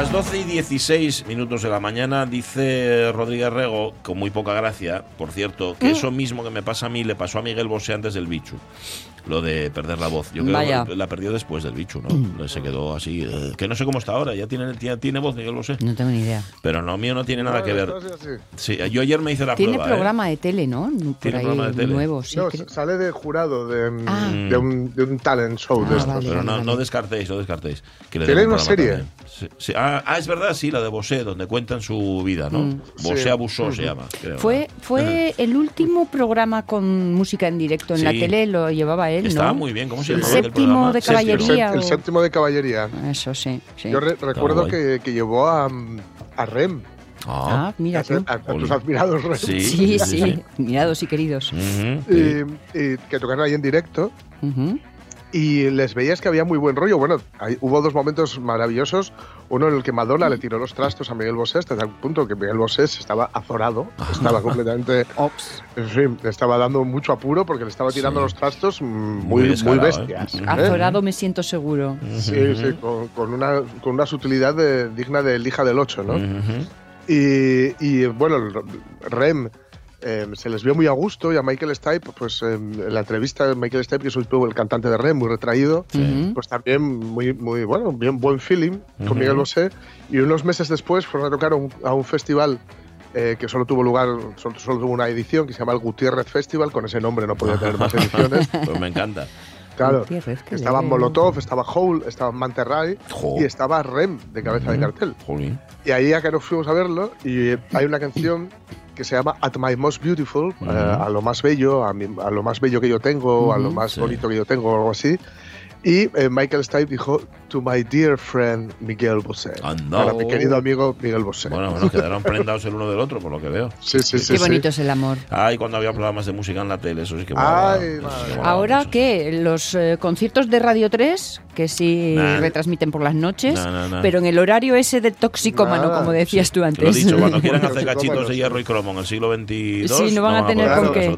Las 12 y 16 minutos de la mañana dice Rodríguez Rego, con muy poca gracia, por cierto, que eso mismo que me pasa a mí le pasó a Miguel Bosé antes del bicho. Lo de perder la voz. Yo creo Vaya. que la perdió después del bicho, ¿no? Se quedó así. eh, que no sé cómo está ahora. Ya tiene, tiene, tiene voz Miguel Bosé. No tengo ni idea. Pero no, mío no tiene nada que ver. Así. Sí, yo ayer me hice la Tiene prueba. ¿eh? programa de tele, ¿no? Por Tiene ahí programa de tele. nuevo, sí. No, creo. sale de jurado de, mm, Ah. de, un, de un talent show de Ah, estos. vale. Pero no, vale. no descartéis, no descartéis. Que le ¿Tiene den un una programa serie? también. Sí, sí. Ah, ah, es verdad, sí, la de Bosé, donde cuentan su vida, ¿no? Mm. Bosé Sí. abusó se llama. creo, Fue, ¿no? fue el último programa con música en directo en la Sí. tele, lo llevaba él, Estaba muy bien, ¿cómo se El llamaba aquel séptimo de El, caballería. el o- séptimo de caballería. Eso sí. sí. Yo re- recuerdo que, que llevó a, a Rem, Ah, Ah, mira a, tú. a- a tus admirados Rem, sí, Sí, sí, mirados y queridos. Y- y que tocaron ahí en directo. Ujú. Y les veías que había muy buen rollo. Bueno, hay- hubo dos momentos maravillosos. Uno en el que Madonna le tiró los trastos a Miguel Bosé hasta tal punto que Miguel Bosé se estaba azorado. Estaba completamente... Ops. En fin, le estaba dando mucho apuro porque le estaba tirando Sí. los trastos Muy muy, muy, descarado, bestias. ¿eh? ¿eh? Azorado me siento seguro. Sí, sí, con, con una, con una sutilidad de- digna del hija del 8, ¿no? Ujú. Y, y, bueno, Rem eh, se les vio muy a gusto y a Michael Stipe, pues eh, en la entrevista de Michael Stipe, que es un el cantante de Rem, muy retraído, pues también muy, muy bueno, bien buen feeling Ujú. con Miguel Bosé. Y unos meses después fueron a tocar a un, a un festival eh, que solo tuvo lugar, solo, solo tuvo una edición, que se llama el Gutiérrez Festival, con ese nombre no podía tener más ediciones. Pues me encanta. Claro, estaba. Molotov, estaba Hole, estaba Manterray Jo. y estaba Rem de cabeza de cartel. Y ahí ya que nos fuimos a verlo y hay una canción que se llama At My Most Beautiful, eh, a lo más bello, a, mi- a lo más bello que yo tengo, a lo más Sí. bonito que yo tengo, o algo así. Y eh, Michael Stipe dijo, to my dear friend Miguel Bosé. Anda. Para mi querido amigo Miguel Bosé. Bueno, bueno, quedaron prendados el uno del otro, por lo que veo. sí, sí, sí. Qué sí. bonito es el amor. Ay, cuando había programas de música en la tele, eso sí que molaba. Ay, eso sí que molaba Ahora. ¿qué? Los eh, conciertos de Radio 3, que sí Nah. retransmiten por las noches, No, no, no. pero en el horario ese de toxicómano, como decías tú Te antes. lo he dicho, cuando quieran hacer sí, cachitos de no, hierro sí. y cromo en el siglo XXII. Sí, no van a tener con qué.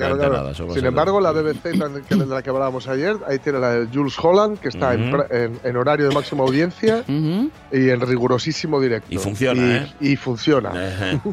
Sin embargo, la BBC, que de la que hablábamos ayer, ahí tiene la de Jules Holland, que está en horario de máxima audiencia y en rigurosísimo directo. Y funciona, y, ¿eh? Y funciona.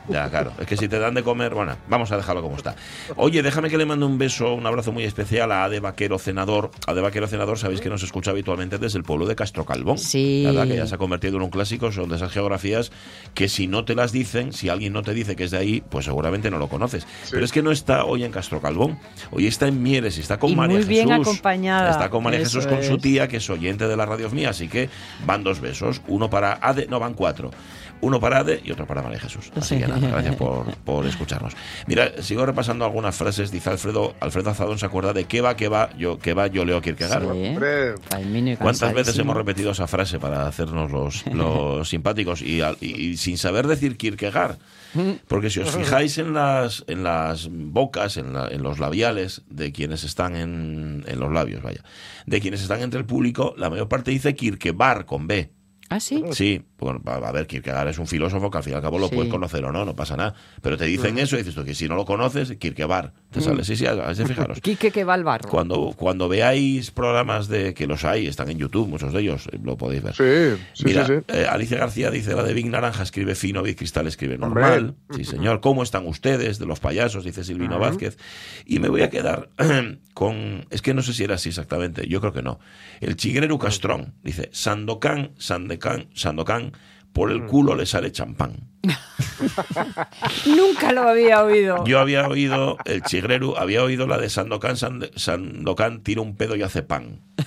Ya, claro. Es que si te dan de comer, bueno, vamos a dejarlo como está. Oye, déjame que le mande un beso, un abrazo muy especial a Ade Vaquero Cenador. Ade Vaquero Cenador, sabéis que nos escucha habitualmente desde el pueblo de Castro Calvón. Sí. ¿Verdad? Que ya se ha convertido en un clásico. Son de esas geografías que si no te las dicen, si alguien no te dice que es de ahí, pues seguramente no lo conoces. Pero es que no está hoy en Castro Calvón. Hoy está en Mieres y está con Y María muy bien Jesús. acompañada. Está con María Eso Jesús con su es. Que es oyente de la radio mía. Así que van dos besos. Uno para Ade, no, van cuatro. Uno para Ade y otro para María Jesús. Así que nada, gracias por, por escucharnos. Mira, sigo repasando algunas frases. Dice Alfredo, Alfredo Azadón se acuerda de qué va, qué va, yo, qué va, yo leo Kierkegaard. Sí. ¿Cuántas veces hemos repetido esa frase para hacernos los, los simpáticos y, al- y- y sin saber decir Kierkegaard? Porque si os fijáis en las, en las bocas, en, la- en los labiales de quienes están en, en los labios, vaya, de quienes están entre el público, la mayor parte dice Kierkegaard con B. Ah, sí. Sí, bueno, a a ver, Kierkegaard es un filósofo que al fin y al cabo lo Sí. puedes conocer o no, no pasa nada. Pero te dicen eso y dices tú que si no lo conoces, Kierkegaard. Te sale, sí, sí, has de fijaros. Quique que va al barro. Cuando, cuando veáis programas de que los hay, están en YouTube, muchos de ellos, lo podéis ver. sí, sí, Mira, sí. sí. eh, Alicia García dice, la de Big Naranja escribe fino, Big Cristal escribe Hombre. normal. Sí, señor. ¿Cómo están ustedes? De los payasos, dice Silvino Vázquez. Y me voy a quedar con... Es que no sé si era así exactamente, yo creo que no. El Chigreru Castrón dice, Sandokan, Sandekan, Sandokan, por el culo le sale champán. Nunca lo había oído. Yo había oído el chigreru, había oído la de Sandokan, Sand- Sandokan tira un pedo y hace pan.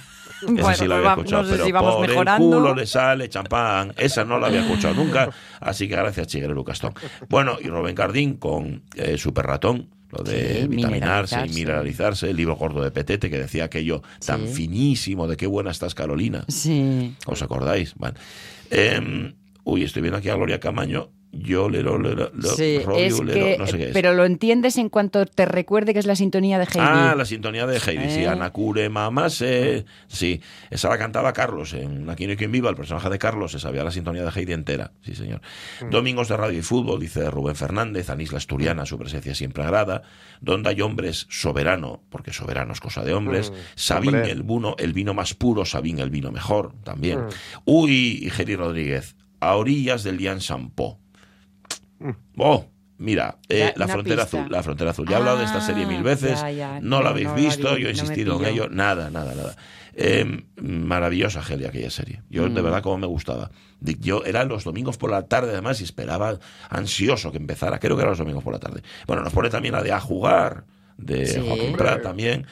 Esa Bueno, sí la pues había va- escuchado, no sé pero si vamos por mejorando. el culo le sale champán. Esa no la había escuchado nunca, así que gracias Chigreru Castón. Bueno, y Rubén Cardín con eh, Super Ratón, lo de Sí, vitaminarse y mineralizarse. el libro gordo de Petete que decía aquello tan Sí. finísimo de qué buena estás Carolina. Sí. ¿Os acordáis? Vale. Em, uy, estoy viendo aquí a Gloria Camaño. Yo le lo, le, lo- Sí, rollo, es le que, lo- no sé qué es. pero lo entiendes en cuanto te recuerde que es la sintonía de Heidi. Ah, la sintonía de Heidi, sí, Eh. Anacure Mamase, sí, esa la cantaba Carlos en Aquí no hay quien viva, el personaje de Carlos se sabía la sintonía de Heidi entera, sí señor. Domingos de radio y fútbol, dice Rubén Fernández, Anisla Asturiana, su presencia siempre agrada, donde hay hombres soberano, porque soberano es cosa de hombres, Mm, Sabín hombre. el vino, el vino más puro, Sabín el vino mejor, también. Uy, y Geri Rodríguez, a orillas del Lian Sampó. Oh, mira, eh, Ya, la frontera pista. azul, la frontera azul. Ya he hablado de esta serie mil Ah, veces, ya, ya. no la habéis no la visto, vi, yo he no insistido en ello, nada, nada, nada. Eh, maravillosa, Gelia, aquella serie. Yo, Mm. de verdad, como me gustaba. Yo era los domingos por la tarde, además, y esperaba ansioso que empezara. Creo que era los domingos por la tarde. Bueno, nos pone también la de A Jugar, de Sí. Joaquín Prat también.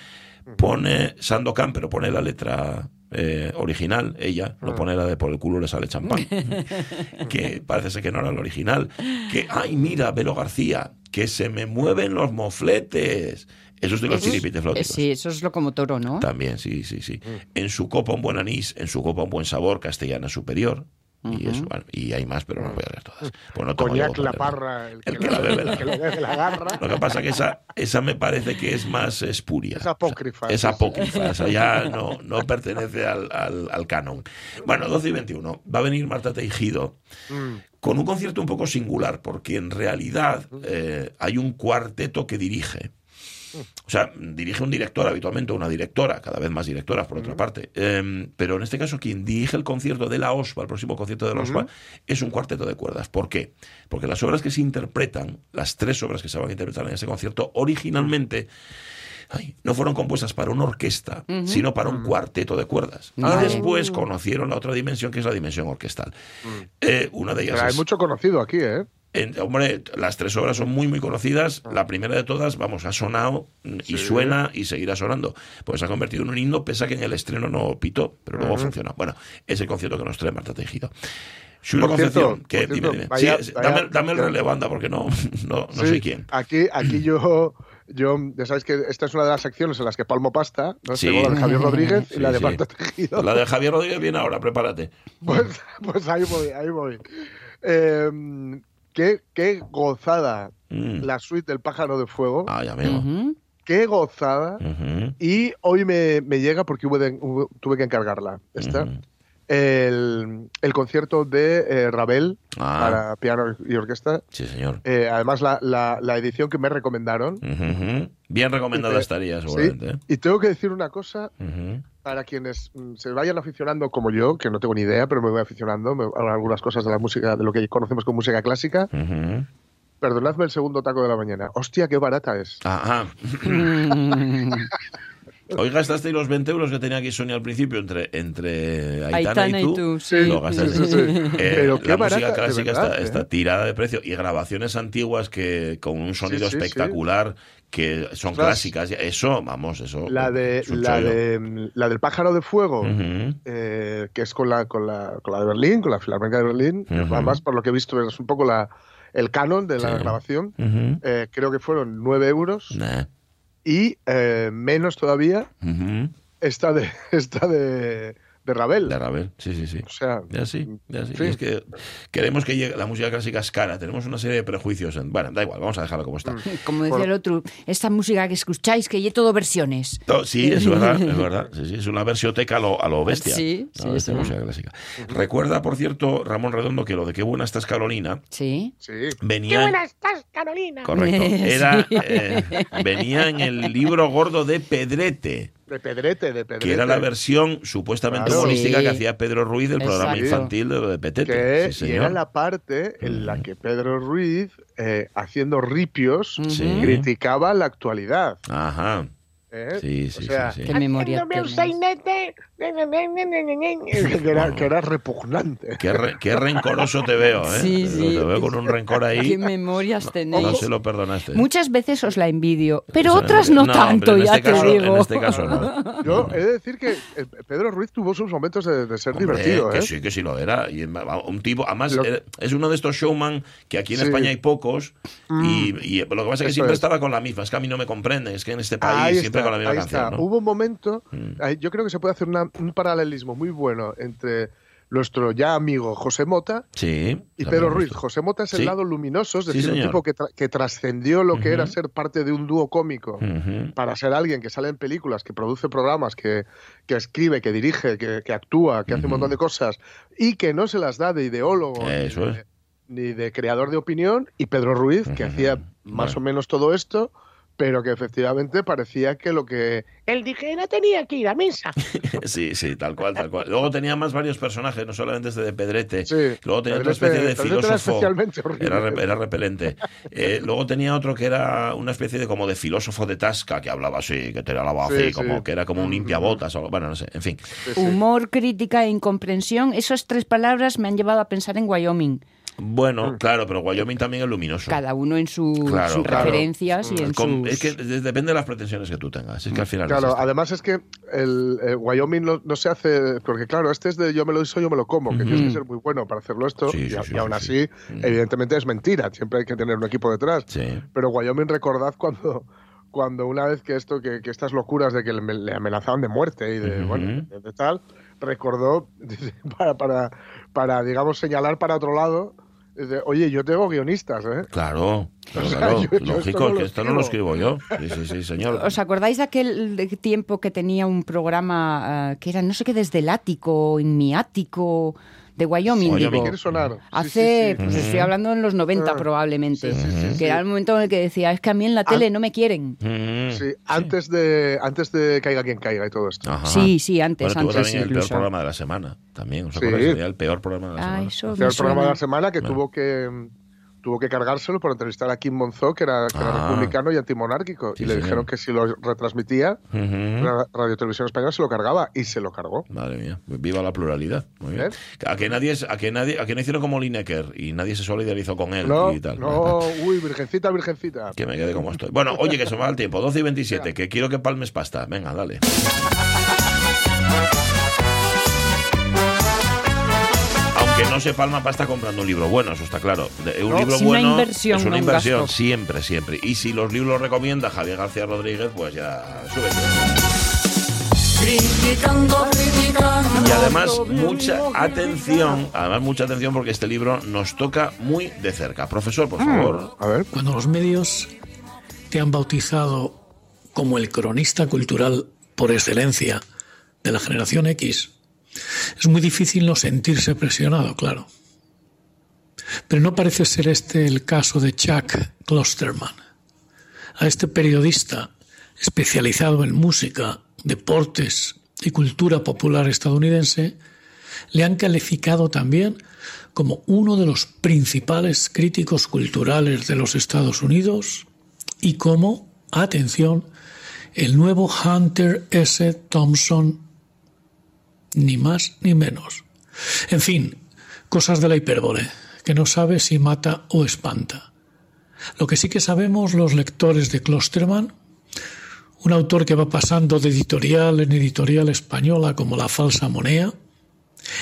Pone Sandokan, pero pone la letra eh, original, ella, Ah. no pone la de por el culo le sale champán. que parece ser que no era el original. Que, ay, mira, Velo García, que se me mueven los mofletes. Eso es de los Eso es- chiripiteflóticos. eh, Sí, eso es lo como toro, ¿no? También, sí, sí, sí. Mm. En su copa un buen anís, en su copa un buen sabor, castellana superior. Y eso, bueno, y hay más, pero no voy a leer todas. Pues no la parra, el que, El que la bebe la- el que la bebe la agarra. Lo que pasa que esa, esa me parece que es más espuria. Es apócrifa. Es sí. apócrifa, esa ya no, no pertenece al, al, al canon. Bueno, 12 y 21. Va a venir Marta Teijido Mm, con un concierto un poco singular, porque en realidad eh, hay un cuarteto que dirige. O sea, dirige un director habitualmente, una directora, cada vez más directoras por otra parte. Eh, pero en este caso, quien dirige el concierto de la OSPA, el próximo concierto de la OSPA, es un cuarteto de cuerdas. ¿Por qué? Porque las obras que se interpretan, las tres obras que se van a interpretar en ese concierto, originalmente ay, no fueron compuestas para una orquesta, sino para un cuarteto de cuerdas. Y después conocieron la otra dimensión, que es la dimensión orquestal. Eh, una de ellas Pero hay es- mucho conocido aquí, ¿eh? En- hombre, las tres obras son muy, muy conocidas. La primera de todas, vamos, ha sonado y suena y seguirá sonando. Pues se ha convertido en un himno, pese a que en el estreno no pitó, pero luego funciona. Bueno, es el concierto que nos trae Marta Tejido. Julio Por cierto, Concepción, que por dime, cierto, dime. vaya- Sí, vaya- dame, dame el relevo, anda, porque no, no, no Sí, sé quién. Aquí, aquí yo, yo, ya sabéis que esta es una de las secciones en las que palmo pasta, ¿no? Sí. Tengo la de Javier Rodríguez y Sí, la de sí. Marta Tejido. La de Javier Rodríguez viene ahora, prepárate. Pues, pues ahí voy, ahí voy. Eh, qué, qué gozada Mm. la suite del pájaro de fuego. Ay, amigo. Ujú. Qué gozada. Y hoy me, me llega porque hubo de- hubo- tuve que encargarla. Esta. El, el concierto de eh, Ravel Ah. para piano y orquesta. Sí, señor. Eh, además, la, la- la edición que me recomendaron. Bien recomendada Eh, estaría, Sí, seguramente. ¿eh? y tengo que decir una cosa Ujú. Para quienes mm, se vayan aficionando como yo, que no tengo ni idea, pero me voy aficionando a algunas cosas de la música, de lo que conocemos como música clásica. Ujú. Perdonadme el segundo taco de la mañana. Hostia, qué barata es. Ajá. Hoy gastasteis los 20 euros que tenía aquí Sonia al principio entre, entre Aitana, Aitana y y tú. tú, sí. Lo gastasteis. Sí, sí, sí. Eh, Pero qué la barata, música clásica verdad, está, ¿eh? está tirada de precio y grabaciones antiguas que con un sonido sí, sí. espectacular que son clásicas. Eso, vamos, eso. La, de, la, de, la del pájaro de fuego, eh, que es con la, con, la, con la de Berlín, con la Filarmónica de Berlín. Además, por lo que he visto, es un poco la, el canon de la Sí. grabación. Eh, creo que fueron 9 euros. Nah. Y eh, menos todavía esta de, esta de, de Ravel. De Ravel, sí, sí, sí. O sea, Ya sí, ya sí. Sí. Y es que queremos que llegue, la música clásica es cara, tenemos una serie de prejuicios. En, bueno, da igual, vamos a dejarlo como está. Como decía Bueno. el otro, esta música que escucháis, que ya todo versiones. To- Sí, es verdad, es verdad. Sí, sí, es una versioteca a lo, a lo bestia. Sí, sí, música clásica. Recuerda, por cierto, Ramón Redondo, que lo de qué buena estás Carolina Sí. sí. venía. buena estás, Carolina! Correcto. Sí. Era, eh, venía en el libro gordo de Pedrete, De Pedrete, de Pedrete. que era la versión supuestamente Claro. humorística Sí. que hacía Pedro Ruiz del programa infantil de, de Petete. que, Sí, y era la parte en la que Pedro Ruiz, eh, haciendo ripios, Sí. criticaba la actualidad. Ajá. ¿Eh? Sí, sí, o sea, sí, sí. Qué memoria que, era, que era repugnante. Qué, re- qué rencoroso te veo, ¿eh? Sí, sí. Te veo con un rencor ahí. ¿Qué memorias tenéis? No se lo perdonaste. Muchas veces os la envidio, pero otras no, hombre, tanto, en ya este te caso- digo. En este caso no. Yo he de decir que eh, Pedro Ruiz tuvo sus momentos de, de ser Hombre, divertido, que ¿eh? sí, que sí lo era. Y un tipo, además, Lo- eh, es uno de estos showman que aquí en Sí. Mm. España hay pocos. Y, y lo que pasa es que Eso siempre es. estaba con la misma. Es que a mí no me comprenden. Es que en este país Ahí siempre está, con la misma ahí canción. está. ¿no? Hubo un momento, Mm. yo creo que se puede hacer una- un paralelismo muy bueno entre nuestro ya amigo José Mota Sí. y Pedro Ruiz. José Mota es el Sí. lado luminoso, es Sí, decir, un tipo que, tra- que trascendió lo que era ser parte de un dúo cómico para ser alguien que sale en películas, que produce programas, que, que escribe, que dirige, que, que actúa, que hace un montón de cosas y que no se las da de ideólogo ni de- es. ni de creador de opinión, y Pedro Ruiz, que hacía más Bueno. o menos todo esto, pero que efectivamente parecía que lo que él dijera tenía que ir a misa. Sí, sí, tal cual, tal cual. Luego tenía más varios personajes, no solamente este de Pedrete. Sí. Luego tenía Pedrete- otra especie de Pedrete era filósofo. especialmente horrible. Era, re- era repelente. Eh, luego tenía otro que era una especie de como de filósofo de Tasca, que hablaba así, que tenía la voz Sí, así, sí. como que era como un limpiabotas. o- Bueno, no sé, en fin. Sí, sí. Humor, crítica e incomprensión, esas tres palabras me han llevado a pensar en Wyoming. Bueno, claro, pero Wyoming también es luminoso. Cada uno en sus Claro, referencias y en Com- sus... Es que de- depende de las pretensiones que tú tengas. Es que al final. Claro, además es que el eh, Wyoming no, no se hace, porque claro, este es de yo me lo hizo, yo me lo como, que Ujú. tienes que ser muy bueno para hacerlo esto, Sí, y, sí, sí, aún sí, así, sí. Mm. evidentemente es mentira, siempre hay que tener un equipo detrás. Sí. Pero Wyoming, recordad cuando, cuando una vez que esto, que, que estas locuras de que le, le amenazaban de muerte y de, bueno, de, de tal, recordó para, para, para, digamos, señalar para otro lado, oye, yo tengo guionistas, ¿eh? Claro, claro, O sea, claro. yo- yo esto Lógico, no que esto no lo escribo yo. Sí, sí, sí, señor. ¿Os acordáis de aquel tiempo que tenía un programa ah, que era no sé qué desde el ático, en mi ático de Wyoming? Wyoming, digo? ¿Quiere sonar? Sí, Hace, sí, sí. pues estoy hablando en los 90 Ah, probablemente, sí, sí, sí, que sí. era el momento en el que decía, es que a mí en la tele no me quieren. Sí, antes de, antes de caiga quien caiga y todo esto. Ajá. Sí, sí, antes, Bueno, tuvo antes también el peor incluso. programa de la semana. También, ¿os Sí. acordáis? El peor programa de la Ah, semana. el programa de la semana que Bueno. tuvo que tuvo que cargárselo por entrevistar a Kim Monzó, que era, que era Ah. republicano y antimonárquico. Sí, y le señor. dijeron que si lo retransmitía, Ujú. la Radio Televisión Española se lo cargaba y se lo cargó. Madre mía, viva la pluralidad. Muy bien. ¿Eh? A que nadie, a que nadie, a que no hicieron como Lineker y nadie se solidarizó con él No, y tal. no, uy, virgencita, virgencita. Que me quede como estoy. Bueno, oye, que se me va el tiempo. 12 y 27, que quiero que palmes pasta. Venga, dale. No se palma pasta comprando un libro bueno, eso está claro. Un No, libro es una bueno inversión, es una un inversión, gasto. siempre, siempre. Y si los libros los recomienda Javier García Rodríguez, pues ya sube. Criticando, criticando. Y además, mucha atención, además mucha atención porque este libro nos toca muy de cerca. Profesor, por favor. A ver, Cuando los medios te han bautizado como el cronista cultural por excelencia de la generación X, es muy difícil no sentirse presionado, claro. Pero no parece ser este el caso de Chuck Klosterman. A este periodista especializado en música, deportes y cultura popular estadounidense le han calificado también como uno de los principales críticos culturales de los Estados Unidos y como, atención, el nuevo Hunter S. Thompson, ni más ni menos. En fin, cosas de la hipérbole, que no sabe si mata o espanta. Lo que sí que sabemos los lectores de Klosterman, un autor que va pasando de editorial en editorial española como La Falsa Monea,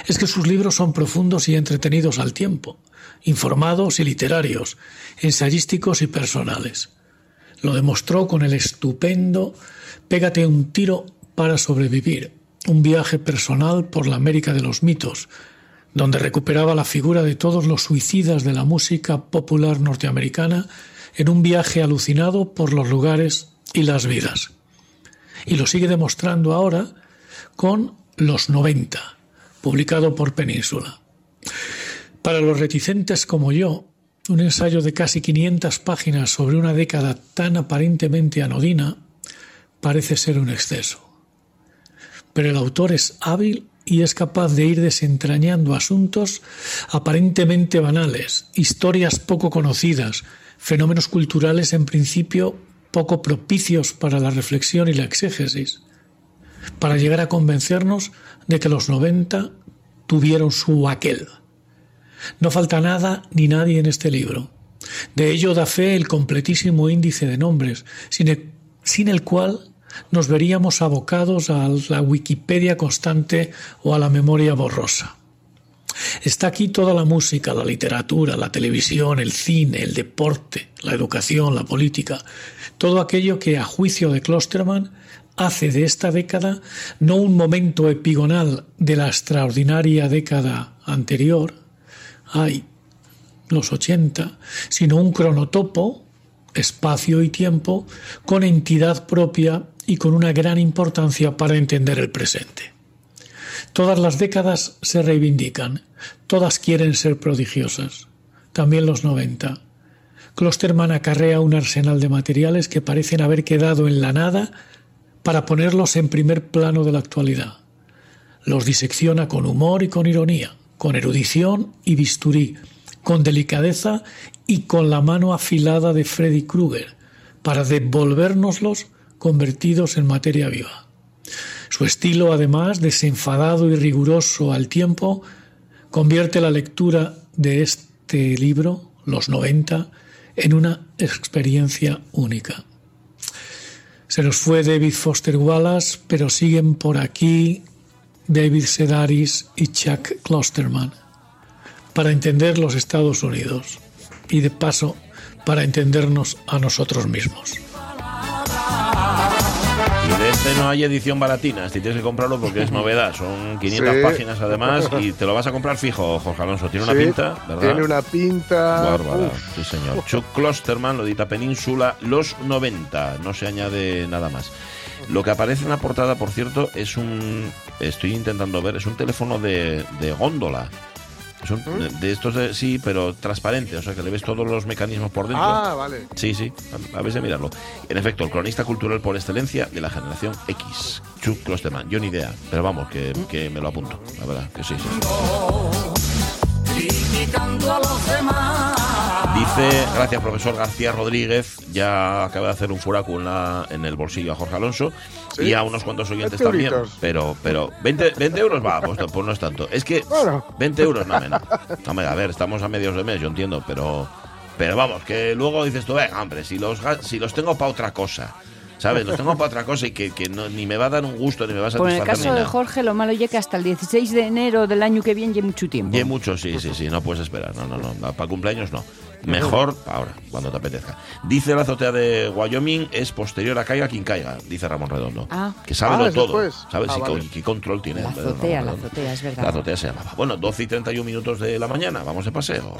es que sus libros son profundos y entretenidos al tiempo, informados y literarios, ensayísticos y personales. Lo demostró con el estupendo Pégate un tiro para sobrevivir, un viaje personal por la América de los mitos, donde recuperaba la figura de todos los suicidas de la música popular norteamericana en un viaje alucinado por los lugares y las vidas. Y lo sigue demostrando ahora con Los 90, publicado por Península. Para los reticentes como yo, un ensayo de casi 500 páginas sobre una década tan aparentemente anodina parece ser un exceso. Pero el autor es hábil y es capaz de ir desentrañando asuntos aparentemente banales, historias poco conocidas, fenómenos culturales en principio poco propicios para la reflexión y la exégesis, para llegar a convencernos de que los 90 tuvieron su aquel. No falta nada ni nadie en este libro. De ello da fe el completísimo índice de nombres, sin el, sin el cual nos veríamos abocados a la Wikipedia constante o a la memoria borrosa. Está aquí toda la música, la literatura, la televisión, el cine, el deporte, la educación, la política, todo aquello que a juicio de Klosterman hace de esta década no un momento epigonal de la extraordinaria década anterior, ay, los 80, sino un cronotopo, espacio y tiempo, con entidad propia y con una gran importancia para entender el presente. Todas las décadas se reivindican, todas quieren ser prodigiosas, también los 90. Klosterman acarrea un arsenal de materiales que parecen haber quedado en la nada para ponerlos en primer plano de la actualidad. Los disecciona con humor y con ironía, con erudición y bisturí, con delicadeza y con la mano afilada de Freddy Krueger, para devolvérnoslos convertidos en materia viva. Su estilo, además, desenfadado y riguroso al tiempo, convierte la lectura de este libro, Los 90, en una experiencia única. Se nos fue David Foster Wallace, pero siguen por aquí David Sedaris y Chuck Klosterman para entender los Estados Unidos y de paso para entendernos a nosotros mismos. Este no hay edición baratina, si tienes que comprarlo porque es novedad. Son 500 Sí. páginas además y te lo vas a comprar fijo, Jorge Alonso. Tiene una Sí, pinta, ¿verdad? Tiene una pinta. Bárbara, Uf. sí señor. Chuck Klosterman lo edita Península Los 90, no se añade nada más. Lo que aparece en la portada, por cierto, es un, estoy intentando ver, es un teléfono de, de góndola. Es un- de estos, de- sí, pero transparente, o sea que le ves todos los mecanismos por dentro. Ah, vale. Sí, sí, a, a de mirarlo. En efecto, el cronista cultural por excelencia de la generación X, Chuck Klosterman. Yo ni idea, pero vamos, que, que me lo apunto, la verdad, que sí, sí. Dice, gracias profesor García Rodríguez, ya acaba de hacer un furaco en, la- en el bolsillo a Jorge Alonso Sí. y a unos cuantos oyentes 20 también. Pero, pero 20, 20 euros va, pues, pues no es tanto. Es que Bueno. 20 euros no menos. Hombre, a ver, estamos a medios de mes, yo entiendo, pero, pero vamos, que luego dices tú, venga, hombre, si los, ga- si los tengo para otra cosa, ¿sabes? Los tengo para otra cosa y que, que no- ni me va a dar un gusto, ni me va a Por Pues en satisfacer. el caso de. Jorge, lo malo es que hasta el 16 de enero del año que viene lleva mucho tiempo. Y hay mucho, sí, sí, sí, no puedes esperar. No, no, no. Para cumpleaños no. Mejor ahora, cuando te apetezca. Dice la azotea de Wyoming es posterior a caiga quien caiga, dice Ramón Redondo. Ah. Que sabe Ah, lo es todo. después. ¿Sabes? Ah, Sí, vale. qué- qué control tiene. La azotea, la Redondo. azotea, es verdad. La azotea se llamaba. Bueno, 12 y 31 minutos de la mañana. Vamos de paseo.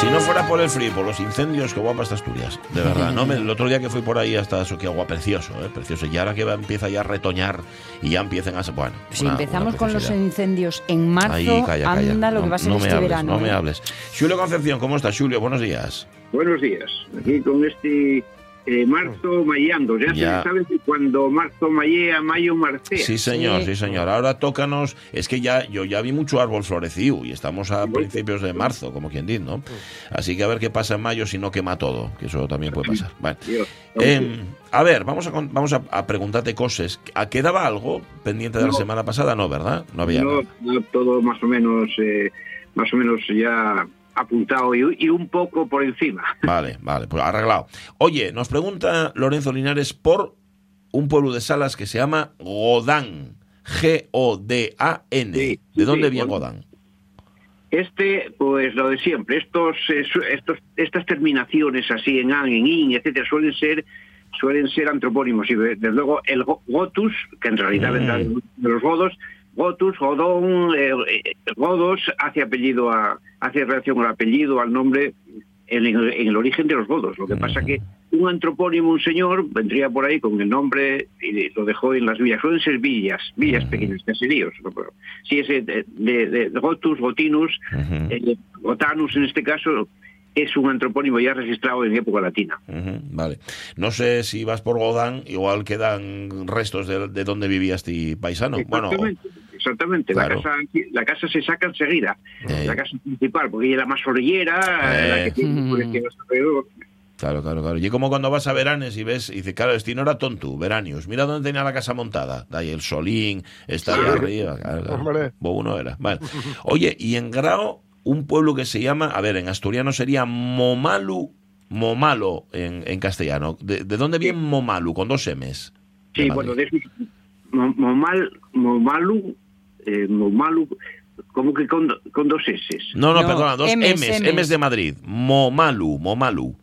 Si no fuera por el frío, por los incendios, qué guapa está Asturias. De verdad, ¿no? Me- el otro día que fui por ahí hasta eso, qué agua precioso, ¿eh? Precioso. Y ahora que va, empieza ya a retoñar y ya empiezan a... Bueno, Si una- empezamos una con los incendios en marzo, Ahí, calla, calla. anda lo que No- va a ser no este hables, verano. No me ¿eh? hables. Julio Concepción, ¿cómo estás, Julio? Buenos días. Buenos días. Aquí con este eh, marzo mayando. Ya, Ya. se sabe que cuando marzo mayea, mayo marcea. Sí, señor, sí. Sí. señor. Ahora tócanos. Es que ya yo ya vi mucho árbol florecido y estamos a principios de marzo, como quien dice, ¿no? Así que a ver qué pasa en mayo si no quema todo, que eso también puede pasar. Vale. Em, a ver, vamos a con- vamos a, a preguntarte cosas. ¿A quedaba algo pendiente de la semana pasada? No, ¿verdad? No había. No, nada. no, todo más o menos, eh, más o menos ya apuntado y, y un poco por encima. Vale, vale, pues arreglado. Oye, nos pregunta Lorenzo Linares por un pueblo de Salas que se llama Godán. G-O-D-A-N. Sí, ¿De dónde sí, viene bueno. Godán? Este, pues lo de siempre. Estos, estos, estas terminaciones así en an, en in, etcétera, suelen ser suelen ser antropónimos y de- desde luego el go- gotus, que en realidad Mm. vendrá de los godos, gotus, godón, eh, eh, godos hace apellido a hace relación al apellido, al nombre en, el- en el origen de los godos. Lo que pasa que un antropónimo, un señor, vendría por ahí con el nombre y lo dejó en las villas. Suelen ser villas, villas pequeñas, caseríos. ¿no? Pero Si es de, de- de Gotus, Gotinus, Ujú. eh, Gotanus en este caso, es un antropónimo ya registrado en época latina. Vale. No sé si vas por Godán, igual quedan restos de, de donde vivías ti paisano. Bueno, Exactamente. Claro. La, casa, la casa se saca enseguida. Eh. La casa principal, porque ella es la más orillera, Eh. la que tiene colecciones alrededor. Claro, claro, claro. Y como cuando vas a Veranes y ves, y dice, claro, este no era tonto, Veranius. Mira dónde tenía la casa montada. De ahí el solín, está ahí arriba. Claro, claro. Bobo no era. Vale. Oye, y en Grao, un pueblo que se llama, a ver, en asturiano sería Momalu, Momalo en, en castellano. ¿De, de dónde viene Momalu? Con dos M's. Sí, De bueno, de Momal, Momalu, eh, Momalu, como que con, con dos S. No, no, No, perdona, dos M's, M's, de Madrid. Momalu, Momalu.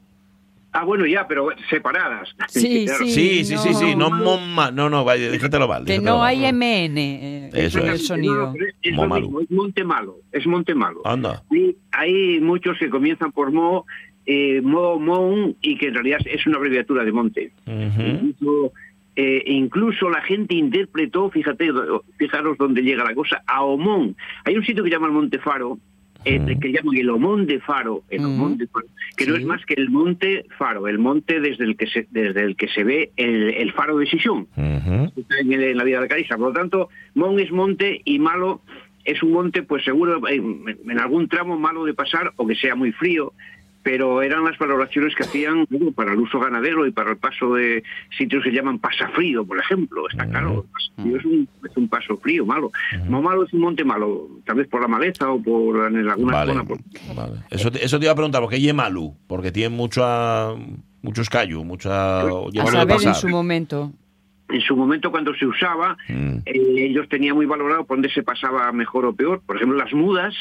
Ah, bueno, ya, pero separadas. Sí, Claro. Sí, sí, sí, sí, no No. Moma, no, no, vaya, déjatelo mal. Que déjatelo no hay MN eh, Eso en es. el sonido. No, es lo Momalu. mismo, es Monte Malo, es Monte Malo. Anda. Y hay muchos que comienzan por Mo, eh, Mo, Mon, y que en realidad es una abreviatura de monte. Ujú. Incluso, eh, incluso la gente interpretó, fíjate, fijaros dónde llega la cosa, a Omón. Hay un sitio que llama el Monte Faro, eh, Mm. que llaman el Omón de Faro, el. Omón de Faro, que no es más que el Monte Faro, el monte desde el que se, desde el que se ve el, el faro de Sison Ujú. está en, en la vida de Carisa. Por lo tanto, Mon es monte y malo es un monte, pues seguro en, en algún tramo malo de pasar o que sea muy frío. Pero eran las valoraciones que hacían bueno, para el uso ganadero y para el paso de sitios que llaman pasafrío, por ejemplo. Está claro, el pasafrío es un, es un paso frío, malo. No malo es un monte malo, tal vez por la maleza o por en alguna Vale, zona. por- vale. Eso, te, eso te iba a preguntar, porque Yemalu, porque tiene mucha, muchos callos, mucha... A saber en su momento. en su momento cuando se usaba, Mm. eh, ellos tenían muy valorado por dónde se pasaba mejor o peor. Por ejemplo, las mudas,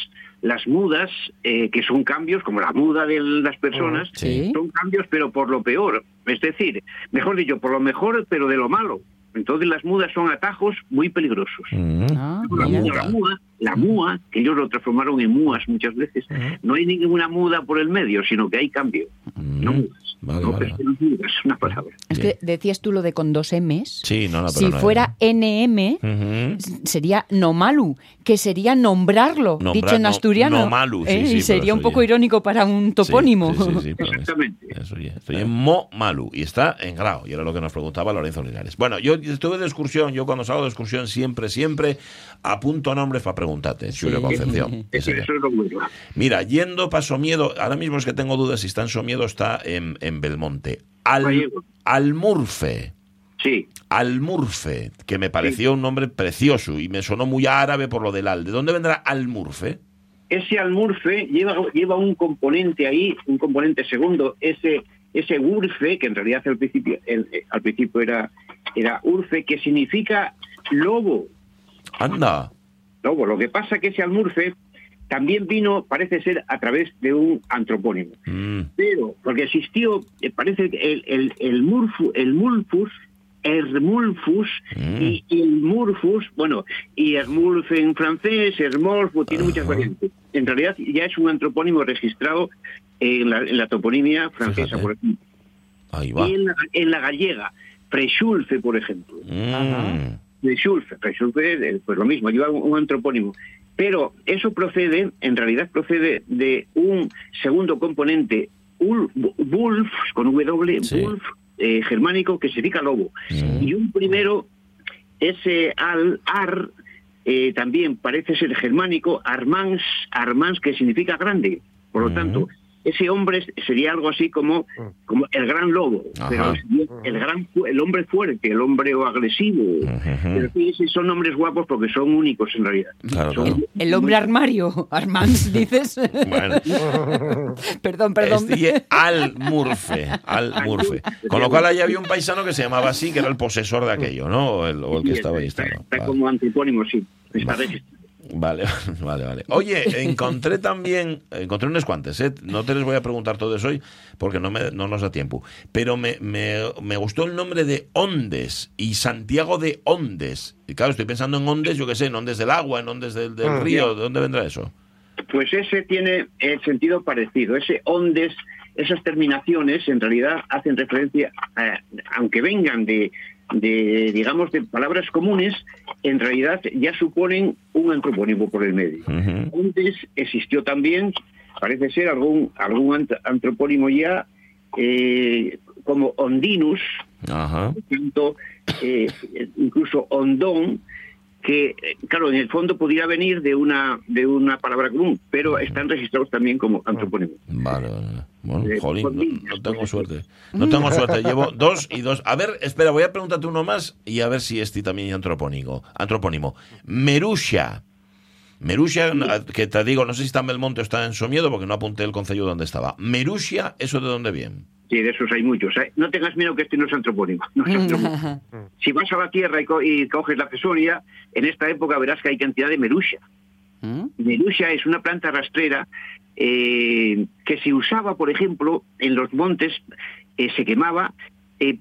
las mudas, eh, que son cambios, como la muda de las personas, Sí. son cambios pero por lo peor. Es decir, mejor dicho, por lo mejor pero de lo malo. Entonces las mudas son atajos muy peligrosos. Mm. Ah, La, muda, la mua, la mua, que ellos lo transformaron en muas muchas veces, no hay ninguna muda por el medio, sino que hay cambio. No Mm. mudas. Vale, no vale. personas mudas, es una palabra. Es que decías tú lo de con dos M's. Sí, no, no, pero si no, fuera NM, Ujú. sería nomalu, que sería nombrarlo, Nombrar- dicho en no- asturiano. nomalu, sí, ¿eh? sí, y sería un poco ya. irónico para un topónimo. Sí, sí, sí, pero es- Exactamente. Eso ya. Estoy en Mo Malu y está en Grau. Y era lo que nos preguntaba Lorenzo Linares. Bueno, yo estuve de excursión. Yo cuando salgo de excursión siempre, siempre apunto nombres para preguntarte, Julio Concepción. Sí, Eso, es lo bueno. Mira, yendo para Somiedo, ahora mismo es que tengo dudas si está en Somiedo o está en, en Belmonte. Al. Almurfe. Sí. Almurfe, que me pareció un nombre precioso y me sonó muy árabe por lo del al. ¿De dónde vendrá Almurfe? ese almurfe lleva, lleva un componente ahí, un componente segundo, ese ese urfe, que en realidad al principio, el- eh, al principio era, era urfe, que significa lobo. Anda. lobo. Lo que pasa que ese almurfe también vino, parece ser, a través de un antropónimo. Mm. Pero, porque existió, eh, parece que el, el, el, murfu, el mulfus, Hermulfus Mm. y el Murfus, bueno, y Hermulf en francés, Hermolfo, tiene muchas variantes. En realidad ya es un antropónimo registrado en la, en la toponimia francesa, Fíjate. por ejemplo. Ahí va. Y en la, en la gallega, Freixulfe, por ejemplo. Mm. de Schulfe. Schulfe, eh, pues lo mismo, lleva un, un antropónimo. Pero eso procede, en realidad procede de un segundo componente, Wulf, con W, Sí. Wulf, eh, germánico, que significa lobo. Mm. Y un primero, ese al, ar, eh, también parece ser germánico, armans, armans, que significa grande. Por lo Mm. tanto, ese hombre sería algo así como, como el gran lobo, Ajá. pero el gran fu- el hombre fuerte, el hombre o agresivo. Pero sí, sí, son nombres guapos porque son únicos en realidad. Claro, Son claro. El hombre armario, Armans, dices. Bueno, perdón, perdón. este Almurfe, Almurfe. Con lo cual ahí había un paisano que se llamaba así, que era el posesor de aquello, ¿no? O el, o el que estaba ahí. está, Estaba. está Vale. como antipónimo, sí. Está. Vale, vale, vale. Oye, encontré también, encontré unos cuantos, ¿eh? no te les voy a preguntar todos hoy porque no, me, no nos da tiempo, pero me, me, me gustó el nombre de Ondes y Santiago de Ondes. Y claro, estoy pensando en Ondes, yo qué sé, en Ondes del agua, en Ondes del, del Ah, río, ¿de dónde vendrá eso? Pues ese tiene el sentido parecido. Ese ondes, esas terminaciones en realidad hacen referencia, a- aunque vengan de, de, digamos, de palabras comunes, en realidad ya suponen un antropónimo por el medio. Ondes existió también, parece ser algún, algún ant- antropónimo ya, eh, como Ondinus, tanto, eh, incluso Ondón, que, eh, claro, en el fondo podría venir de una de una palabra común, pero están registrados también como antropónimos. Vale, vale. Bueno, Eh, jolín, no, tengo suerte. No tengo suerte. Llevo dos y dos. A ver, espera, voy a preguntarte uno más y a ver si este también es antropónico. Antropónimo. Merusha. Merusha, que te digo, no sé si está en Belmonte o está en Somiedo, porque no apunté el concello donde estaba. Merusha, ¿eso de dónde viene? Sí, de esos hay muchos. ¿eh? No tengas miedo que este no es antropónimo. no es antropónimo. si vas a la tierra y, co- y coges la cesoria, en esta época verás que hay cantidad de merusha. ¿Mm? Merusha es una planta rastrera eh, que se usaba, por ejemplo, en los montes, eh, se quemaba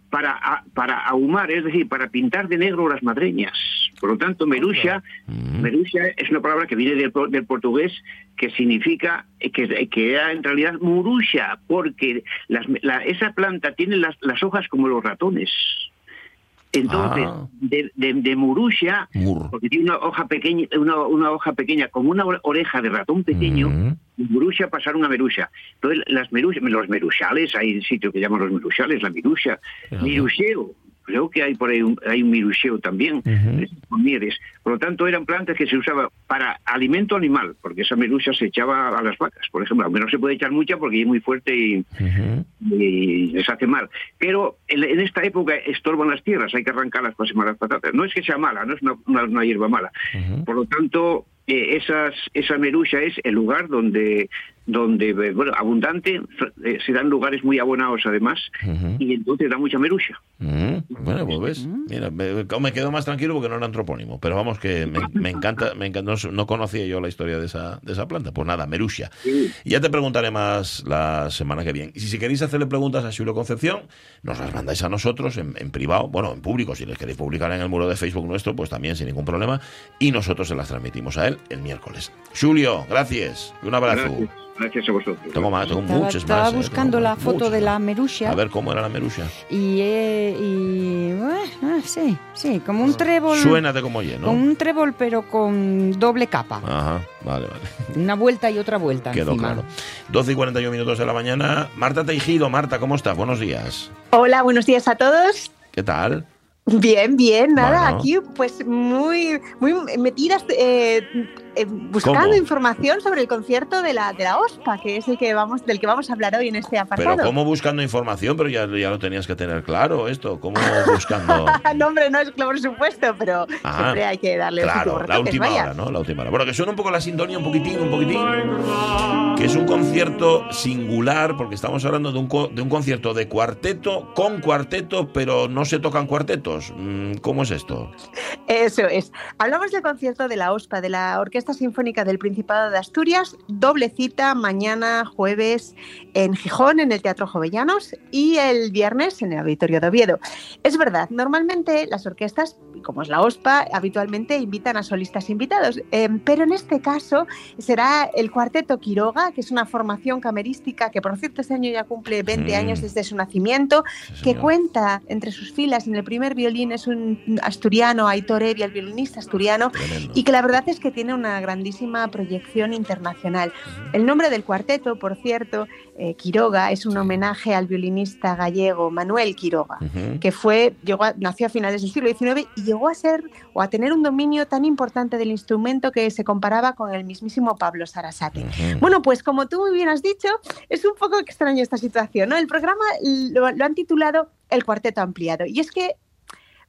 para, a- para ahumar, es decir, para pintar de negro las madreñas. Por lo tanto, merusha, merusha es una palabra que viene del, por- del portugués que significa que, que era en realidad murusha, porque las- la- esa planta tiene las, las hojas como los ratones. Entonces, Ah. de, de, de murusha, Mur. porque tiene una hoja pequeña, una, una hoja pequeña, como una ore- oreja de ratón pequeño, Mm. de Merusha pasaron a Merusha. Entonces, las merusha, los merushales, hay sitios que llaman los merushales, la mirusha, Fíjate. mirusheo, creo que hay por ahí un, hay un mirusheo también, eh, con mieles. Por lo tanto, eran plantas que se usaban para alimento animal, porque esa merusha se echaba a las vacas, por ejemplo, aunque no se puede echar mucha porque es muy fuerte y, les hace mal. Pero en, en esta época estorban las tierras, hay que arrancarlas para sembrar las patatas. No es que sea mala, no es una, una- una hierba mala. Por lo tanto, eh, esas, esa merusha es el lugar donde, donde eh, bueno, abundante, eh, se dan lugares muy abonados además, y entonces da mucha merusha. Mm, Bueno, pues ves, mira, me, me quedo más tranquilo porque no era antropónimo, pero vamos que me, me encanta, me encanta, no, no conocía yo la historia de esa, de esa planta, pues nada, Merusha. Y ya te preguntaré más la semana que viene. Y si queréis hacerle preguntas a Julio Concepción, nos las mandáis a nosotros en, en privado, bueno, en público, si les queréis publicar en el muro de Facebook nuestro, pues también sin ningún problema, y nosotros se las transmitimos a él el miércoles. Julio, gracias, y un abrazo. Gracias, gracias a vosotros. Tengo más, tengo Estaba, muchos estaba más. eh, buscando la foto de la más. merusha. A ver cómo era la Merusha. Y, eh, y bueno, ah, sí, sí, como un trébol. Suénate como oye, ¿no? Con un trébol, pero con doble capa. Ajá, vale, vale. Una vuelta y otra vuelta. Quedó encima. claro. 12 y 41 minutos de la mañana. Marta Teijido, Marta, ¿cómo estás? Buenos días. Hola, buenos días a todos. ¿Qué tal? Bien, bien, nada, Bueno. aquí pues muy, muy metidas eh, eh, buscando ¿Cómo? información sobre el concierto de la, de la OSPA, que es el que vamos, del que vamos a hablar hoy en este apartado. Pero ¿cómo buscando información? Pero ya, ya lo tenías que tener claro esto. ¿Cómo buscando? no, hombre, no es por supuesto, pero Ah, siempre hay que darle Claro, la última vaya. hora, ¿no? La última hora. Bueno, que suena un poco la sintonía, un poquitín, un poquitín. Que es un concierto singular, porque estamos hablando de un, de un concierto de cuarteto, con cuarteto, pero no se tocan cuartetos. Mm, ¿Cómo es esto? Eso es. Hablamos del concierto de la OSPA, de la Orquesta Sinfónica del Principado de Asturias, doble cita mañana jueves en Gijón, en el Teatro Jovellanos, y el viernes en el Auditorio de Oviedo. Es verdad, normalmente las orquestas, como es la OSPA, habitualmente invitan a solistas invitados, eh, pero en este caso será el Cuarteto Quiroga, que es una formación camerística que, por cierto, este año ya cumple 20 Mm. años desde su nacimiento, Sí, que cuenta entre sus filas en el primer violín es un asturiano, Aitor Evia, el violinista asturiano, Tremendo. y que la verdad es que tiene una grandísima proyección internacional. El nombre del cuarteto, por cierto, eh, Quiroga, es un homenaje al violinista gallego Manuel Quiroga Ujú. que fue, llegó nació a finales del siglo XIX y llegó a ser o a tener un dominio tan importante del instrumento que se comparaba con el mismísimo Pablo Sarasate. Bueno, pues como tú muy bien has dicho, es un poco extraño esta situación. ¿no? El programa lo, lo han titulado El Cuarteto Ampliado. Y es que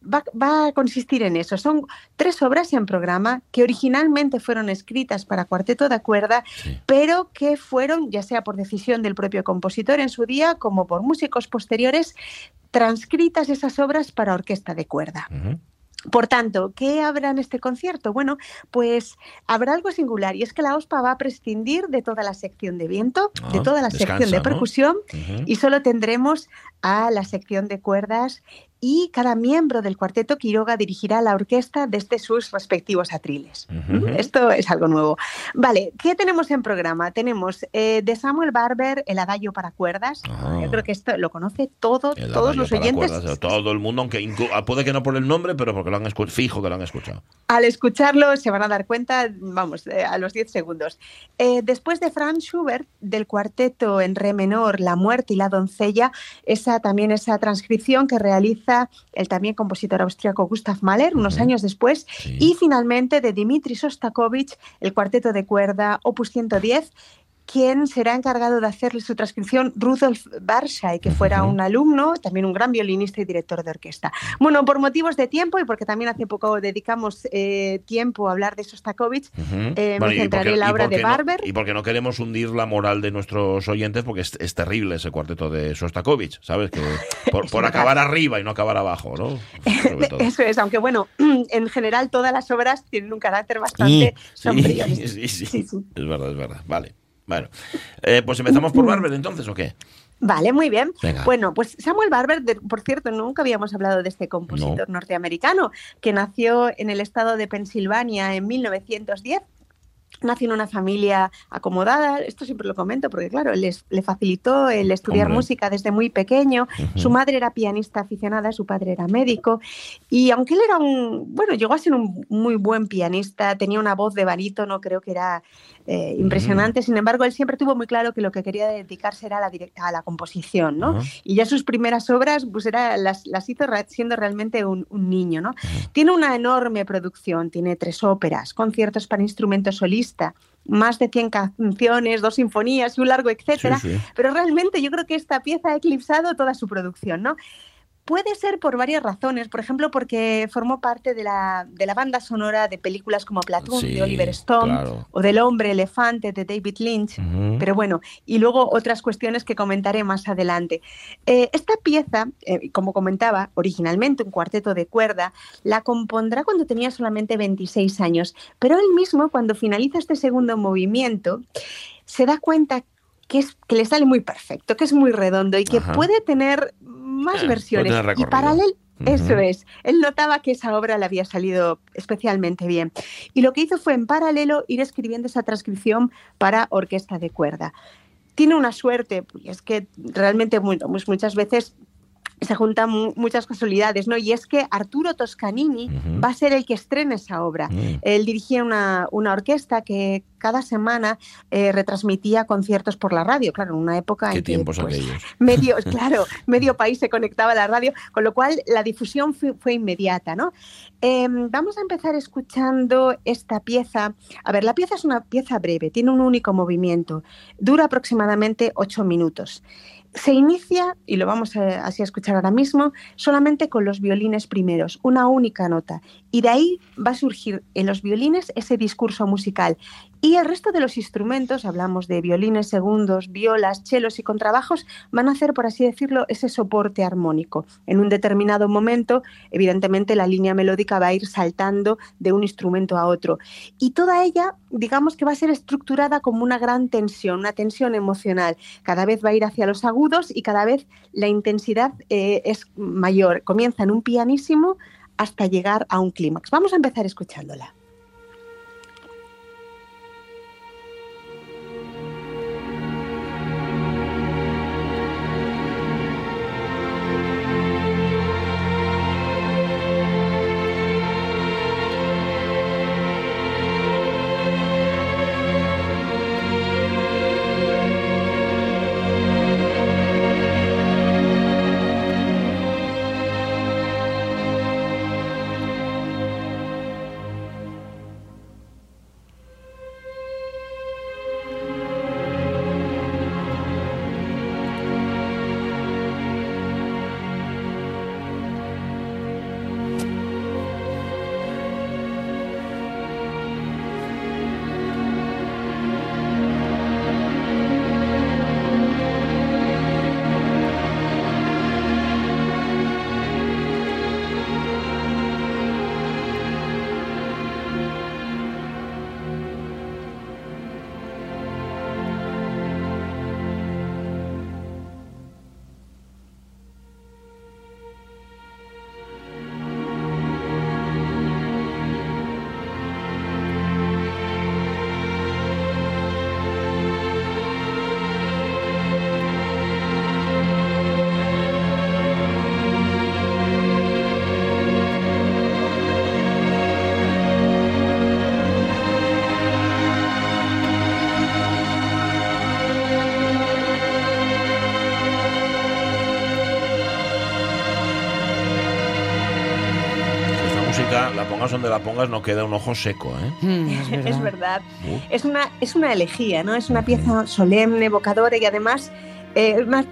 va, va a consistir en eso. Son tres obras en programa que originalmente fueron escritas para cuarteto de cuerda, Sí. pero que fueron, ya sea por decisión del propio compositor en su día, como por músicos posteriores, transcritas esas obras para orquesta de cuerda. Por tanto, ¿qué habrá en este concierto? Bueno, pues habrá algo singular y es que la OSPA va a prescindir de toda la sección de viento, Ah, de toda la descansa, sección de ¿no? percusión y solo tendremos a la sección de cuerdas y cada miembro del cuarteto Quiroga dirigirá la orquesta desde sus respectivos atriles. Esto es algo nuevo. Vale, ¿qué tenemos en programa? Tenemos eh, de Samuel Barber el adagio para cuerdas. Ah. Yo creo que esto lo conoce todo, El todos los oyentes. cuerdas, todo el mundo, aunque ah, puede que no por el nombre, pero porque lo han escuchado, fijo que lo han escuchado. Al escucharlo se van a dar cuenta, vamos, eh, a los 10 segundos. Eh, después de Franz Schubert, del cuarteto en re menor, La muerte y la doncella, esa también esa transcripción que realiza el también compositor austriaco Gustav Mahler unos años después y finalmente de Dmitri Sostakovich el cuarteto de cuerda Opus 110 quien será encargado de hacerle su transcripción, Rudolf Barshay, que fuera un alumno, también un gran violinista y director de orquesta. Bueno, por motivos de tiempo y porque también hace poco dedicamos eh, tiempo a hablar de Sostakovich, eh, me centraré en la obra de Barber. y porque no queremos hundir la moral de nuestros oyentes, porque es, terrible ese cuarteto de Sostakovich, ¿sabes? Que por, acabar arriba y no acabar abajo, ¿no? Eso es, aunque bueno, en general todas las obras tienen un carácter bastante sombrío. sí, sí, sí, es verdad, es verdad. Vale. Bueno, eh, pues empezamos por Barber entonces, ¿o qué? Vale, muy bien. Bueno, pues Samuel Barber, por cierto, nunca habíamos hablado de este compositor norteamericano que nació en el estado de Pensilvania en 1910 nació en una familia acomodada, esto siempre lo comento porque claro, les, le facilitó el estudiar música desde muy pequeño, su madre era pianista aficionada, su padre era médico y aunque él era un, bueno, llegó a ser un muy buen pianista, tenía una voz de barítono, creo que era eh, impresionante. Sin embargo, él siempre tuvo muy claro que lo que quería dedicarse era a la, a la composición, ¿no? Y ya sus primeras obras, pues era, las, las hizo siendo realmente un, niño, ¿no? Tiene una enorme producción, tiene tres óperas, conciertos para instrumentos solista, más de 100 canciones, dos sinfonías y un largo etcétera, pero realmente yo creo que esta pieza ha eclipsado toda su producción, ¿no? Puede ser por varias razones, por ejemplo, porque formó parte de la, de la banda sonora de películas como Platoon de Oliver Stone o del Hombre Elefante de David Lynch, pero bueno, y luego otras cuestiones que comentaré más adelante. Eh, esta pieza, eh, como comentaba, originalmente un cuarteto de cuerda, la compondrá cuando tenía solamente 26 años, pero él mismo, cuando finaliza este segundo movimiento, se da cuenta que, es, que le sale muy perfecto, que es muy redondo y que puede tener más eh, versiones. Y paralelo, eso es. Él notaba que esa obra le había salido especialmente bien. Y lo que hizo fue en paralelo ir escribiendo esa transcripción para orquesta de cuerda. Tiene una suerte, y es que realmente muchas veces se juntan muchas casualidades, ¿no? Y es que Arturo Toscanini va a ser el que estrene esa obra. Mm. Él dirigía una, orquesta que cada semana eh, retransmitía conciertos por la radio, claro, en una época ¿Qué en tiempos que pues, aquellos? medio, claro, medio país se conectaba a la radio, con lo cual la difusión fue, inmediata, ¿no? Em, vamos a empezar escuchando esta pieza. A ver, la pieza es una pieza breve, tiene un único movimiento, dura aproximadamente ocho minutos se inicia, y lo vamos así a escuchar ahora mismo, solamente con los violines primeros, una única nota. Y de ahí va a surgir en los violines ese discurso musical. Y el resto de los instrumentos, hablamos de violines segundos, violas, chelos y contrabajos, van a hacer, por así decirlo, ese soporte armónico. En un determinado momento, evidentemente, la línea melódica va a ir saltando de un instrumento a otro. Y toda ella, digamos que va a ser estructurada como una gran tensión, una tensión emocional. Cada vez va a ir hacia los agudos y cada vez la intensidad eh, es mayor. Comienza en un pianísimo hasta llegar a un clímax. Vamos a empezar escuchándola. Donde la pongas, no queda un ojo seco, ¿eh? Mm, es Es verdad. Uh. Es una, es una elegía, ¿no? Es una pieza solemne, evocadora y además eh, una-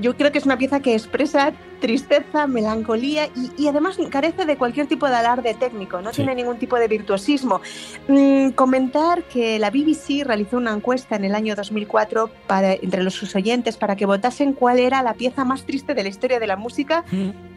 yo creo que es una pieza que expresa tristeza, melancolía y, y además carece de cualquier tipo de alarde técnico, no Sí. tiene ningún tipo de virtuosismo. Mm, comentar que la BBC realizó una encuesta en el año 2004 para, entre los sus oyentes para que votasen cuál era la pieza más triste de la historia de la música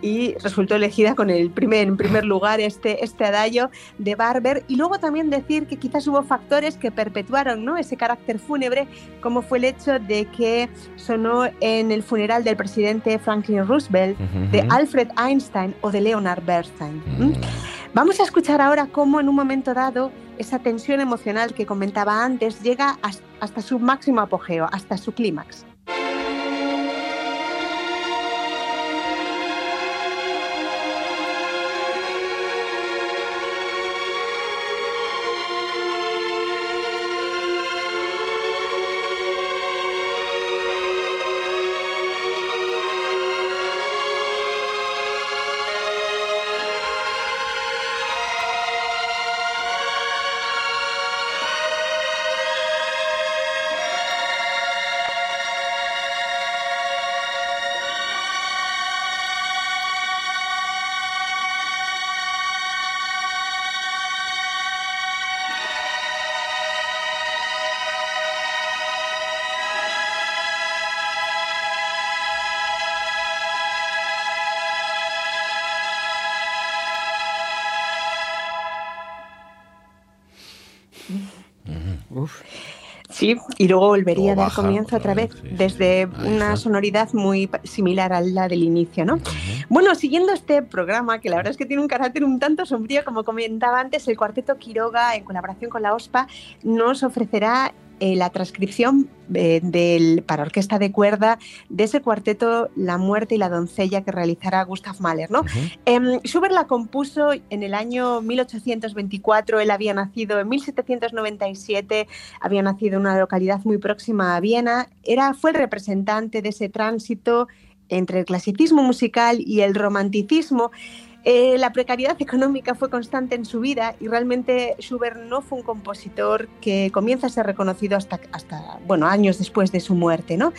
y resultó elegida con el primer, en primer lugar este, este adagio de Barber. Y luego también decir que quizás hubo factores que perpetuaron ¿no? ese carácter fúnebre, como fue el hecho de que sonó en el funeral del presidente Franklin Roosevelt, de. Alfred Einstein o de Leonard Bernstein. Mm. Vamos a escuchar ahora cómo en un momento dado esa tensión emocional que comentaba antes llega has- hasta su máximo apogeo, hasta su clímax. Sí, y luego volvería a dar comienzo otra vez, vez, sí. desde una está. sonoridad muy similar a la del inicio, ¿no? Bueno, siguiendo este programa, que la verdad es que tiene un carácter un tanto sombrío, como comentaba antes, el Cuarteto Quiroga, en colaboración con la OSPA, nos ofrecerá eh, la transcripción eh, del, para orquesta de cuerda de ese cuarteto La muerte y la doncella que realizará Gustav Mahler, ¿no? Em, Schubert la compuso en el año 1824, él había nacido en 1797, había nacido en una localidad muy próxima a Viena, era, fue el representante de ese tránsito entre el clasicismo musical y el romanticismo. Eh, la precariedad económica fue constante en su vida y realmente Schubert no fue un compositor que comienza a ser reconocido hasta, hasta bueno, años después de su muerte. ¿no?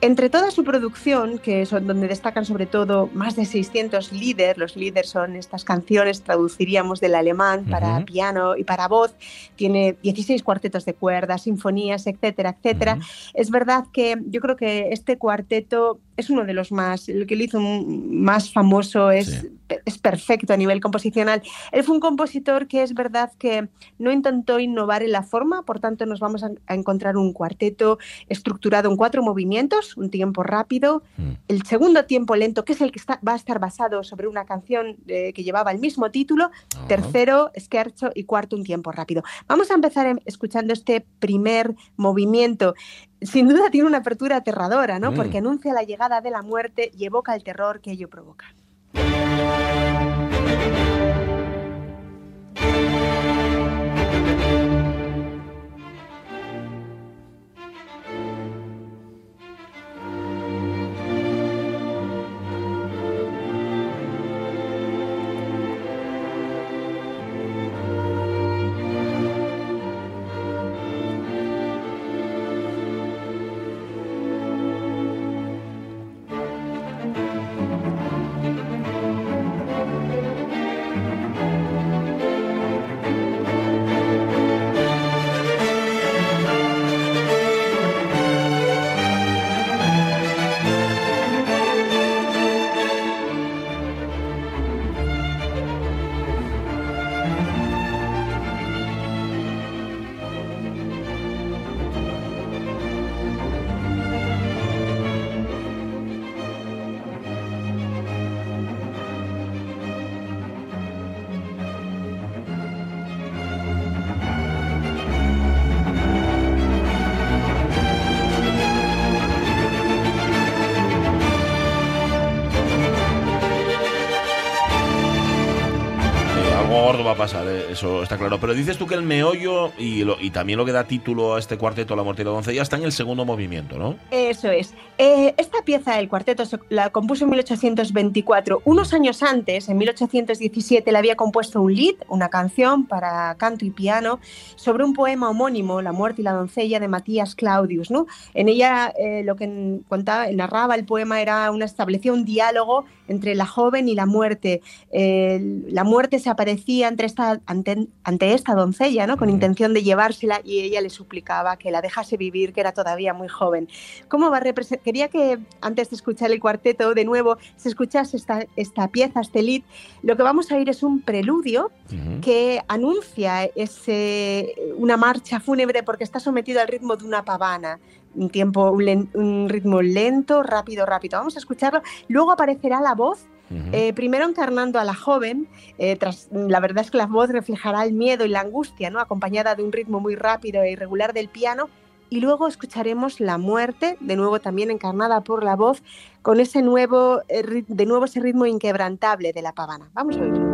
Entre toda su producción, que son donde destacan sobre todo más de 600 líderes, los líderes son estas canciones, traduciríamos del alemán para piano y para voz, tiene 16 cuartetos de cuerdas, sinfonías, etcétera, etcétera. Es verdad que yo creo que este cuarteto es uno de los más, el que lo hizo más famoso, es, Sí. es perfecto a nivel composicional. Él fue un compositor que es verdad que no intentó innovar en la forma, por tanto nos vamos a, a encontrar un cuarteto estructurado en cuatro movimientos, un tiempo rápido, Mm. el segundo tiempo lento, que es el que está- va a estar basado sobre una canción eh, que llevaba el mismo título, tercero, scherzo y cuarto, un tiempo rápido. Vamos a empezar em- escuchando este primer movimiento. Sin duda tiene una apertura aterradora, ¿no? Mm. Porque anuncia la llegada de la muerte y evoca el terror que ello provoca. Va a pasar, está claro. Pero dices tú que el meollo y, también lo que da título a este cuarteto, La muerte y la doncella, está en el segundo movimiento, ¿no? Eso es. Eh, esta pieza del cuarteto la compuso en 1824. Unos años antes, en 1817, le había compuesto un lead, una canción para canto y piano, sobre un poema homónimo, La muerte y la doncella, de Matías Claudius. ¿no? En ella eh, lo que contaba, narraba el poema era una, establecía un diálogo entre la joven y la muerte. Eh, la muerte se aparecía entre esta, ante, ante esta doncella, ¿no? con intención de llevársela, y ella le suplicaba que la dejase vivir, que era todavía muy joven. ¿Cómo va a representar? Quería que antes de escuchar el cuarteto de nuevo se escuchase esta, esta pieza, este lead. Lo que vamos a oír es un preludio que anuncia ese, una marcha fúnebre porque está sometido al ritmo de una pavana. Un tiempo, un, len- un ritmo lento, rápido, rápido. Vamos a escucharlo. Luego aparecerá la voz Eh, primero encarnando a la joven, eh, la verdad es que la voz reflejará el miedo y la angustia, ¿no? acompañada de un ritmo muy rápido e irregular del piano, y luego escucharemos la muerte, de nuevo también encarnada por la voz, con ese nuevo, eh, de nuevo ese ritmo inquebrantable de la pavana. Vamos a oírlo.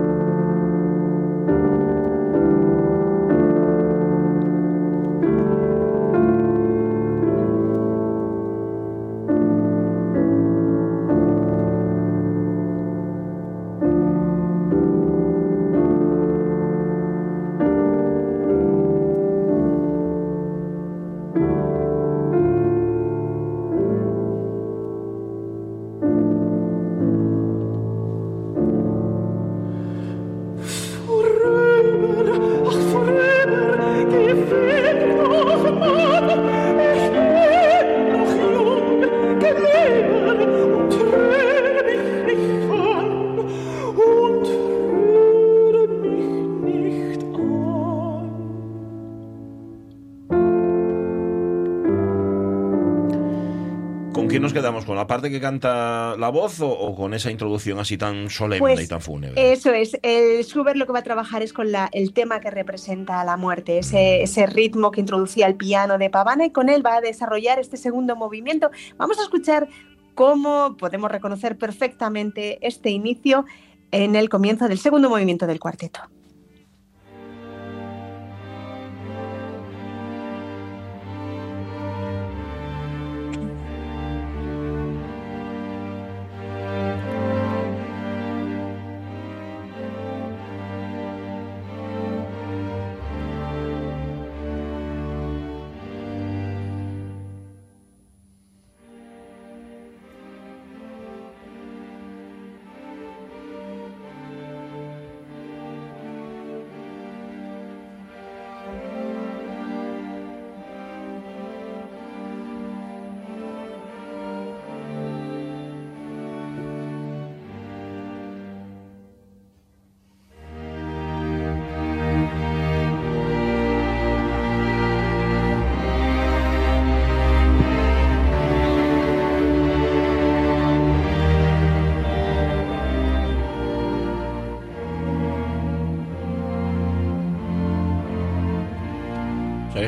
Quedamos? ¿Con la parte que canta la voz o, o con esa introducción así tan solemne Pues, y tan fúnebre? Eso es, el Schubert lo que va a trabajar es con la- el tema que representa la muerte, ese, ese ritmo que introducía el piano de Pavana y con él va a desarrollar este segundo movimiento. Vamos a escuchar cómo podemos reconocer perfectamente este inicio en el comienzo del segundo movimiento del cuarteto.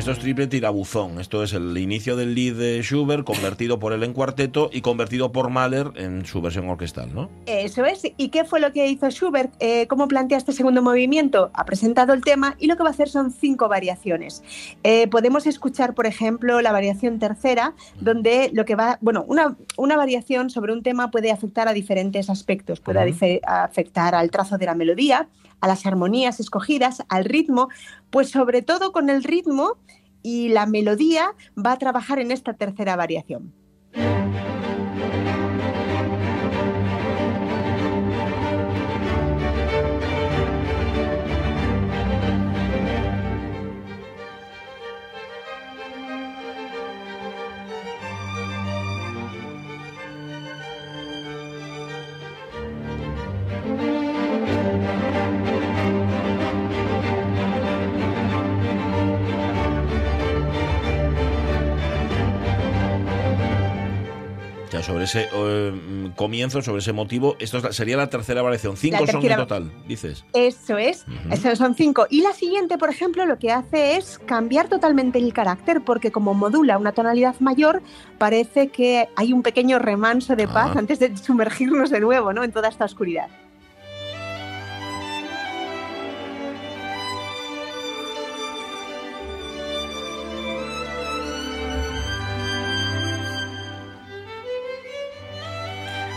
Esto es triple tirabuzón. Esto es el inicio del lead de Schubert, convertido por él en cuarteto y convertido por Mahler en su versión orquestal, ¿no? Eso es. ¿Y qué fue lo que hizo Schubert? Eh, ¿Cómo plantea este segundo movimiento? Ha presentado el tema y lo que va a hacer son cinco variaciones. Eh, podemos escuchar, por ejemplo, la variación tercera, donde lo que va, bueno, una, una variación sobre un tema puede afectar a diferentes aspectos. Puede afectar al trazo de la melodía, a las armonías escogidas, al ritmo, pues sobre todo con el ritmo y la melodía va a trabajar en esta tercera variación. Sobre ese eh, mm, comienzo, sobre ese motivo, esto es sería la tercera variación. Cinco La son en tercera- total, dices. Eso es, esos son cinco. Y la siguiente, por ejemplo, lo que hace es cambiar totalmente el carácter, porque como modula una tonalidad mayor, parece que hay un pequeño remanso de paz Ah. antes de sumergirnos de nuevo ¿no? en toda esta oscuridad.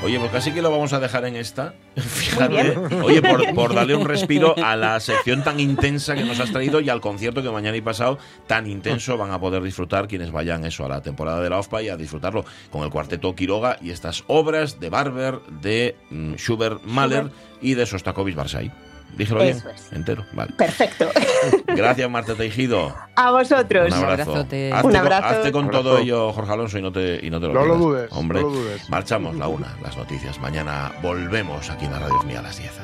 Oye, pues casi que lo vamos a dejar en esta. Fíjate. Oye, por, por darle un respiro a la sección tan intensa que nos has traído y al concierto que mañana y pasado tan intenso van a poder disfrutar quienes vayan eso a la temporada de la OFPA y a disfrutarlo con el cuarteto Quiroga y estas obras de Barber, de mm, Schubert Mahler y de Sostakovich Barsay. Dígelo Eso bien, es. entero. Vale. Perfecto. Gracias, Marta Tejido. A vosotros. Un abrazo. Hazte, Un con- abrazo. hazte con todo Abrazo. ello, Jorge Alonso, y no te, y no te lo No lo dudes, Hombre, no lo dudes. marchamos la una, las noticias. Mañana volvemos aquí en la Radio Mía a las 10. Adiós.